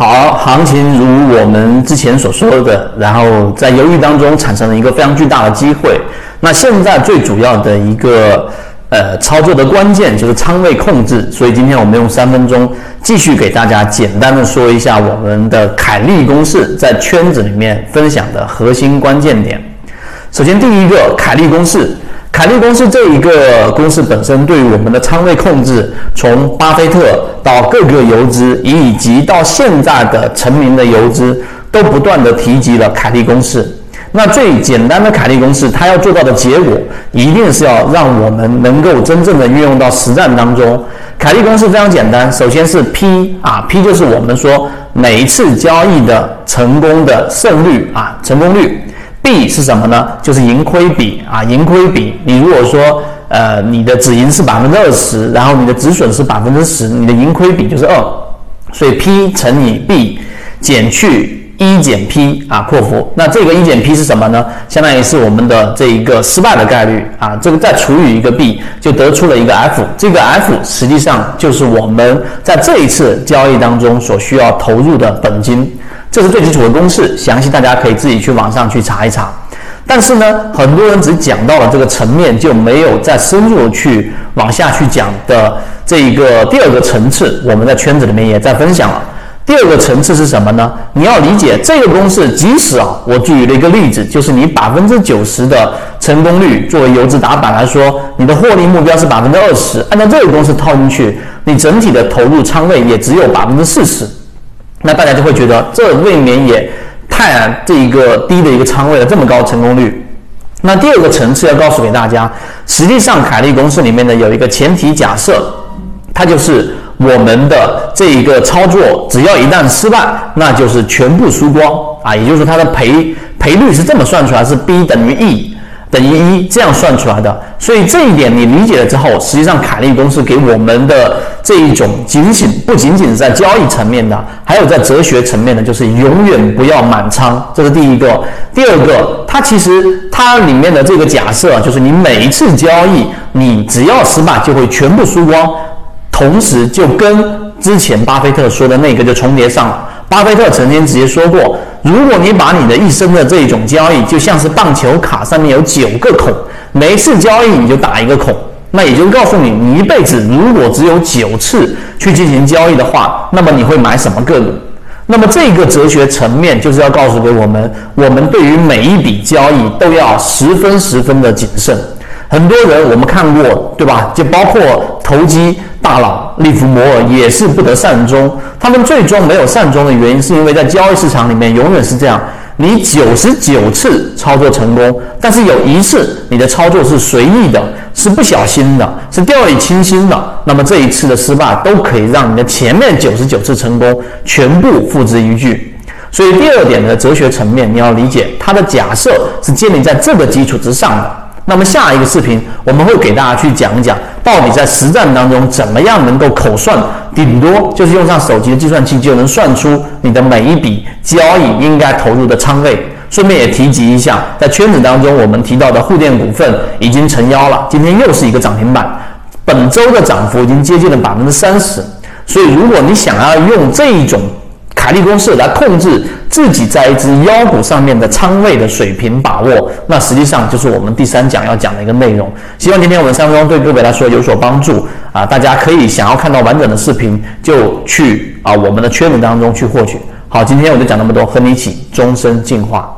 好，行情如我们之前所说的，然后在犹豫当中产生了一个非常巨大的机会。那现在最主要的一个呃操作的关键就是仓位控制。所以今天我们用三分钟继续给大家简单的说一下我们的凯利公式在圈子里面分享的核心关键点。首先第一个凯利公式。凯利公式这一个公式本身对于我们的仓位控制，从巴菲特到各个游资，以及到现在的成名的游资，都不断的提及了凯利公式。那最简单的凯利公式，它要做到的结果，一定是要让我们能够真正的运用到实战当中。凯利公式非常简单，首先是 P 啊，P 就是我们说每一次交易的成功的胜率啊，成功率。B 是什么呢？就是盈亏比啊，盈亏比。你如果说，呃，你的止盈是百分之二十，然后你的止损是百分之十，你的盈亏比就是二。所以 P 乘以 B 减去一减 P 啊，括弧。那这个一减 P 是什么呢？相当于是我们的这一个失败的概率啊。这个再除以一个 B，就得出了一个 F。这个 F 实际上就是我们在这一次交易当中所需要投入的本金。这是最基础的公式，详细大家可以自己去网上去查一查。但是呢，很多人只讲到了这个层面，就没有再深入去往下去讲的这一个第二个层次。我们在圈子里面也在分享了。第二个层次是什么呢？你要理解这个公式，即使啊，我举了一个例子，就是你百分之九十的成功率，作为游资打板来说，你的获利目标是百分之二十，按照这个公式套进去，你整体的投入仓位也只有百分之四十。那大家就会觉得这未免也太这一个低的一个仓位了，这么高成功率。那第二个层次要告诉给大家，实际上凯利公式里面呢有一个前提假设，它就是我们的这一个操作只要一旦失败，那就是全部输光啊，也就是说它的赔赔率是这么算出来，是 B 等于 E。等于一这样算出来的，所以这一点你理解了之后，实际上凯利公式给我们的这一种警醒，不仅仅是在交易层面的，还有在哲学层面的，就是永远不要满仓，这是第一个。第二个，它其实它里面的这个假设，就是你每一次交易，你只要失败就会全部输光，同时就跟之前巴菲特说的那个就重叠上了。巴菲特曾经直接说过，如果你把你的一生的这种交易就像是棒球卡上面有九个孔，每一次交易你就打一个孔，那也就告诉你，你一辈子如果只有九次去进行交易的话，那么你会买什么个股？那么这个哲学层面就是要告诉给我们，我们对于每一笔交易都要十分十分的谨慎。很多人我们看过，对吧？就包括投机大佬利弗摩尔也是不得善终。他们最终没有善终的原因，是因为在交易市场里面永远是这样：你九十九次操作成功，但是有一次你的操作是随意的，是不小心的，是掉以轻心的。那么这一次的失败都可以让你的前面九十九次成功全部付之一炬。所以第二点的哲学层面，你要理解它的假设是建立在这个基础之上的。那么下一个视频我们会给大家去讲一讲，到底在实战当中怎么样能够口算，顶多就是用上手机的计算器就能算出你的每一笔交易应该投入的仓位。顺便也提及一下，在圈子当中我们提到的沪电股份已经成妖了，今天又是一个涨停板，本周的涨幅已经接近了百分之三十。所以如果你想要用这一种，凯利公式来控制自己在一只妖股上面的仓位的水平把握，那实际上就是我们第三讲要讲的一个内容。希望今天我们三分钟对各位来说有所帮助啊！大家可以想要看到完整的视频，就去啊我们的圈子当中去获取。好，今天我就讲那么多，和你一起终身进化。